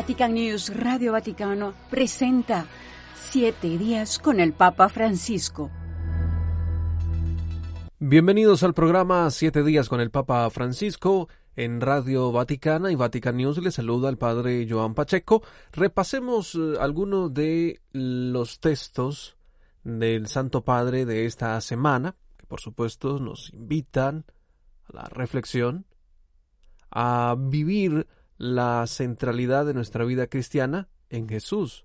Vatican News Radio Vaticano presenta Siete días con el Papa Francisco. Bienvenidos al programa Siete días con el Papa Francisco. En Radio Vaticana y Vatican News le saluda el padre Joan Pacheco. Repasemos eh, algunos de los textos del Santo Padre de esta semana, que por supuesto nos invitan a la reflexión, a vivir la centralidad de nuestra vida cristiana en Jesús,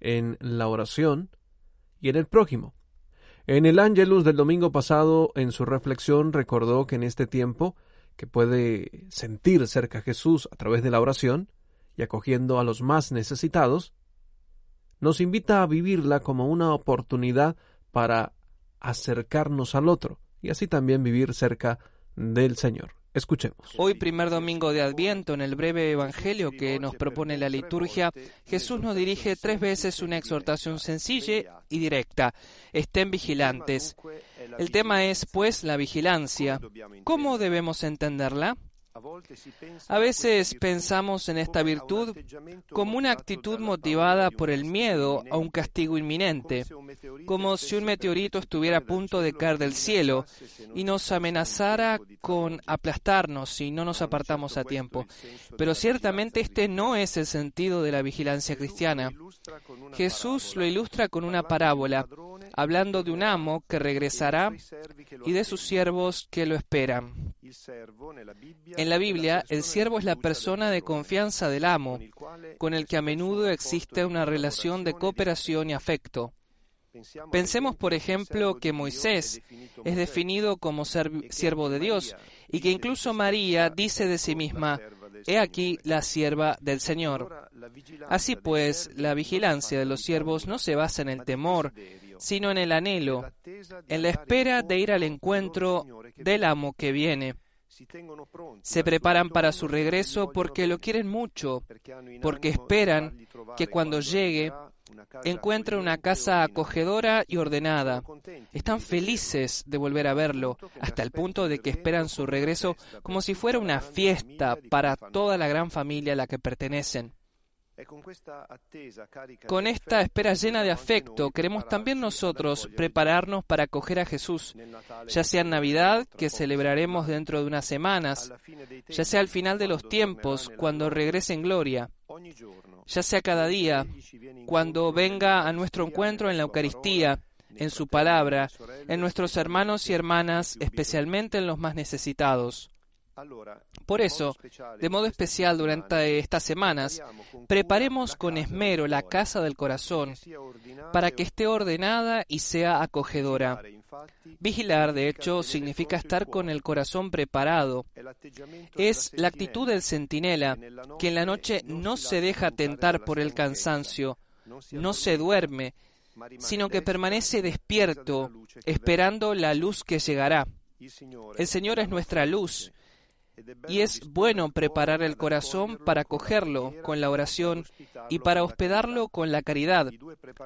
en la oración y en el prójimo. En el Ángelus del domingo pasado, en su reflexión, recordó que en este tiempo, que puede sentir cerca a Jesús a través de la oración y acogiendo a los más necesitados, nos invita a vivirla como una oportunidad para acercarnos al otro y así también vivir cerca del Señor. Escuchemos. Hoy, primer domingo de Adviento, en el breve Evangelio que nos propone la liturgia, Jesús nos dirige tres veces una exhortación sencilla y directa. Estén vigilantes. El tema es, pues, la vigilancia. ¿Cómo debemos entenderla? A veces pensamos en esta virtud como una actitud motivada por el miedo a un castigo inminente, como si un meteorito estuviera a punto de caer del cielo y nos amenazara con aplastarnos si no nos apartamos a tiempo. Pero ciertamente este no es el sentido de la vigilancia cristiana. Jesús lo ilustra con una parábola, hablando de un amo que regresará y de sus siervos que lo esperan. En la Biblia, el siervo es la persona de confianza del amo, con el que a menudo existe una relación de cooperación y afecto. Pensemos, por ejemplo, que Moisés es definido como siervo de Dios y que incluso María dice de sí misma, He aquí la sierva del Señor. Así pues, la vigilancia de los siervos no se basa en el temor, sino en el anhelo, en la espera de ir al encuentro del amo que viene. Se preparan para su regreso porque lo quieren mucho, porque esperan que cuando llegue encuentre una casa acogedora y ordenada. Están felices de volver a verlo, hasta el punto de que esperan su regreso como si fuera una fiesta para toda la gran familia a la que pertenecen. Con esta espera llena de afecto, queremos también nosotros prepararnos para acoger a Jesús, ya sea en Navidad, que celebraremos dentro de unas semanas, ya sea al final de los tiempos, cuando regrese en gloria, ya sea cada día, cuando venga a nuestro encuentro en la Eucaristía, en su palabra, en nuestros hermanos y hermanas, especialmente en los más necesitados. Por eso, de modo especial durante estas semanas, preparemos con esmero la casa del corazón para que esté ordenada y sea acogedora. Vigilar, de hecho, significa estar con el corazón preparado. Es la actitud del centinela que en la noche no se deja tentar por el cansancio, no se duerme, sino que permanece despierto, esperando la luz que llegará. El Señor es nuestra luz y es bueno preparar el corazón para cogerlo con la oración y para hospedarlo con la caridad,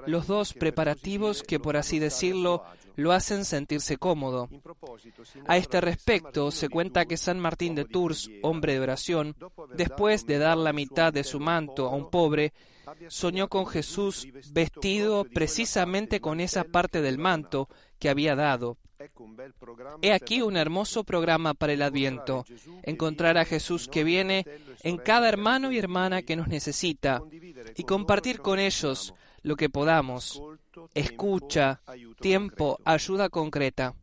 los dos preparativos que, por así decirlo, lo hacen sentirse cómodo. A este respecto, se cuenta que San Martín de Tours, hombre de oración, después de dar la mitad de su manto a un pobre, soñó con Jesús vestido precisamente con esa parte del manto que había dado. He aquí un hermoso programa para el Adviento, encontrar a Jesús que viene en cada hermano y hermana que nos necesita y compartir con ellos lo que podamos, escucha, tiempo, ayuda concreta.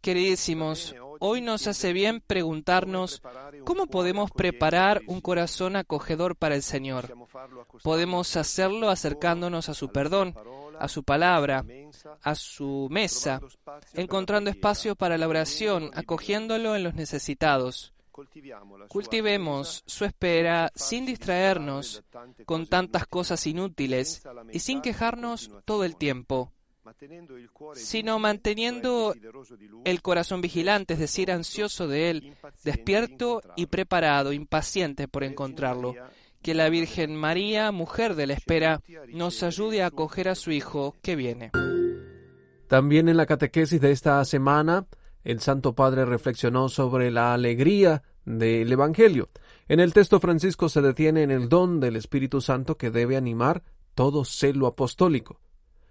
Queridísimos, hoy nos hace bien preguntarnos cómo podemos preparar un corazón acogedor para el Señor. Podemos hacerlo acercándonos a su perdón, a su palabra, a su mesa, encontrando espacio para la oración, acogiéndolo en los necesitados. Cultivemos su espera sin distraernos con tantas cosas inútiles y sin quejarnos todo el tiempo sino manteniendo el corazón vigilante, es decir, ansioso de Él, despierto y preparado, impaciente por encontrarlo. Que la Virgen María, mujer de la espera, nos ayude a acoger a su Hijo que viene. También en la catequesis de esta semana, el Santo Padre reflexionó sobre la alegría del Evangelio. En el texto Francisco se detiene en el don del Espíritu Santo que debe animar todo celo apostólico.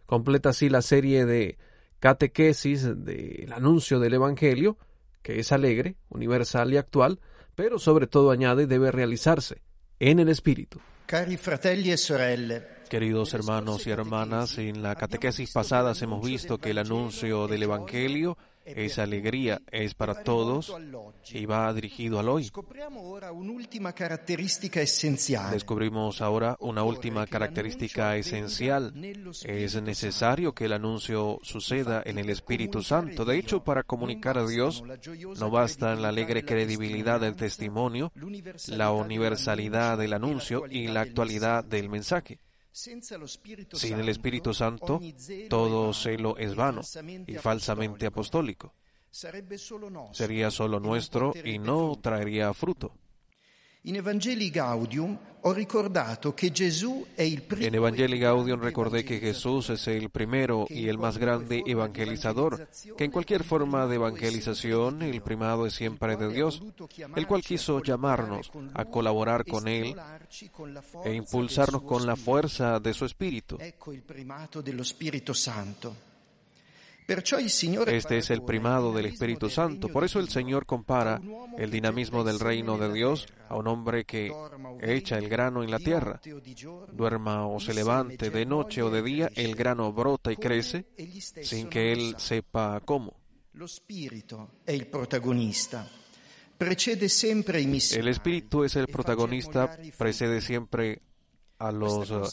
Completa así la serie de catequesis del anuncio del Evangelio, que es alegre, universal y actual, pero sobre todo añade debe realizarse en el Espíritu. Cari fratelli e sorelle, Queridos hermanos y hermanas, en la catequesis pasadas hemos visto que el anuncio del Evangelio esa alegría es para todos y va dirigido al hoy. Descubrimos ahora una última característica esencial. Es necesario que el anuncio suceda en el Espíritu Santo. De hecho, para comunicar a Dios no basta la alegre credibilidad del testimonio, la universalidad del anuncio y la actualidad del mensaje. Sin el Espíritu Santo, todo celo es vano y falsamente apostólico. Sería solo nuestro y no traería fruto. En Evangelii Gaudium ho ricordato che Gesù è il primo En Evangelii Gaudium recordé que Jesús es el primero y el más grande evangelizador, que en cualquier forma de evangelización el primado es siempre de Dios, el cual quiso llamarnos a colaborar con Él e impulsarnos con la fuerza de su Espíritu. Ecco il primato dello Spirito Santo. Este es el primado del Espíritu Santo. Por eso el Señor compara el dinamismo del reino de Dios a un hombre que echa el grano en la tierra. Duerma o se levante de noche o de día, el grano brota y crece sin que él sepa cómo. El Espíritu es el protagonista, precede siempre a los uh,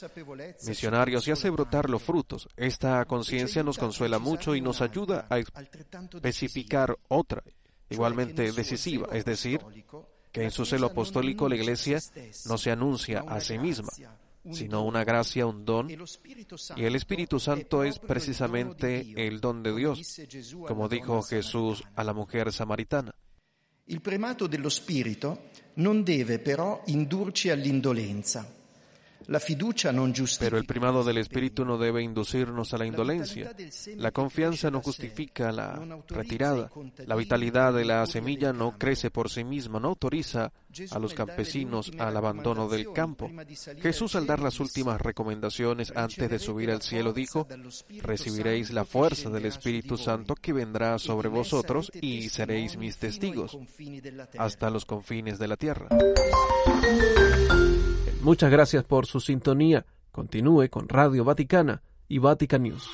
misionarios y hace brotar los frutos. Esta conciencia nos consuela mucho y nos ayuda a especificar otra, igualmente decisiva, es decir, que en su celo apostólico la Iglesia no se anuncia a sí misma, sino una gracia, un don, y el Espíritu Santo es precisamente el don de Dios, como dijo Jesús a la mujer samaritana. Il primato dello Spirito non deve però indurci all'indolenza. Pero el primado del Espíritu no debe inducirnos a la indolencia. La confianza no justifica la retirada. La vitalidad de la semilla no crece por sí misma, no autoriza a los campesinos al abandono del campo. Jesús al dar las últimas recomendaciones antes de subir al cielo dijo, recibiréis la fuerza del Espíritu Santo que vendrá sobre vosotros y seréis mis testigos hasta los confines de la tierra. Muchas gracias por su sintonía. Continúe con Radio Vaticana y Vatican News.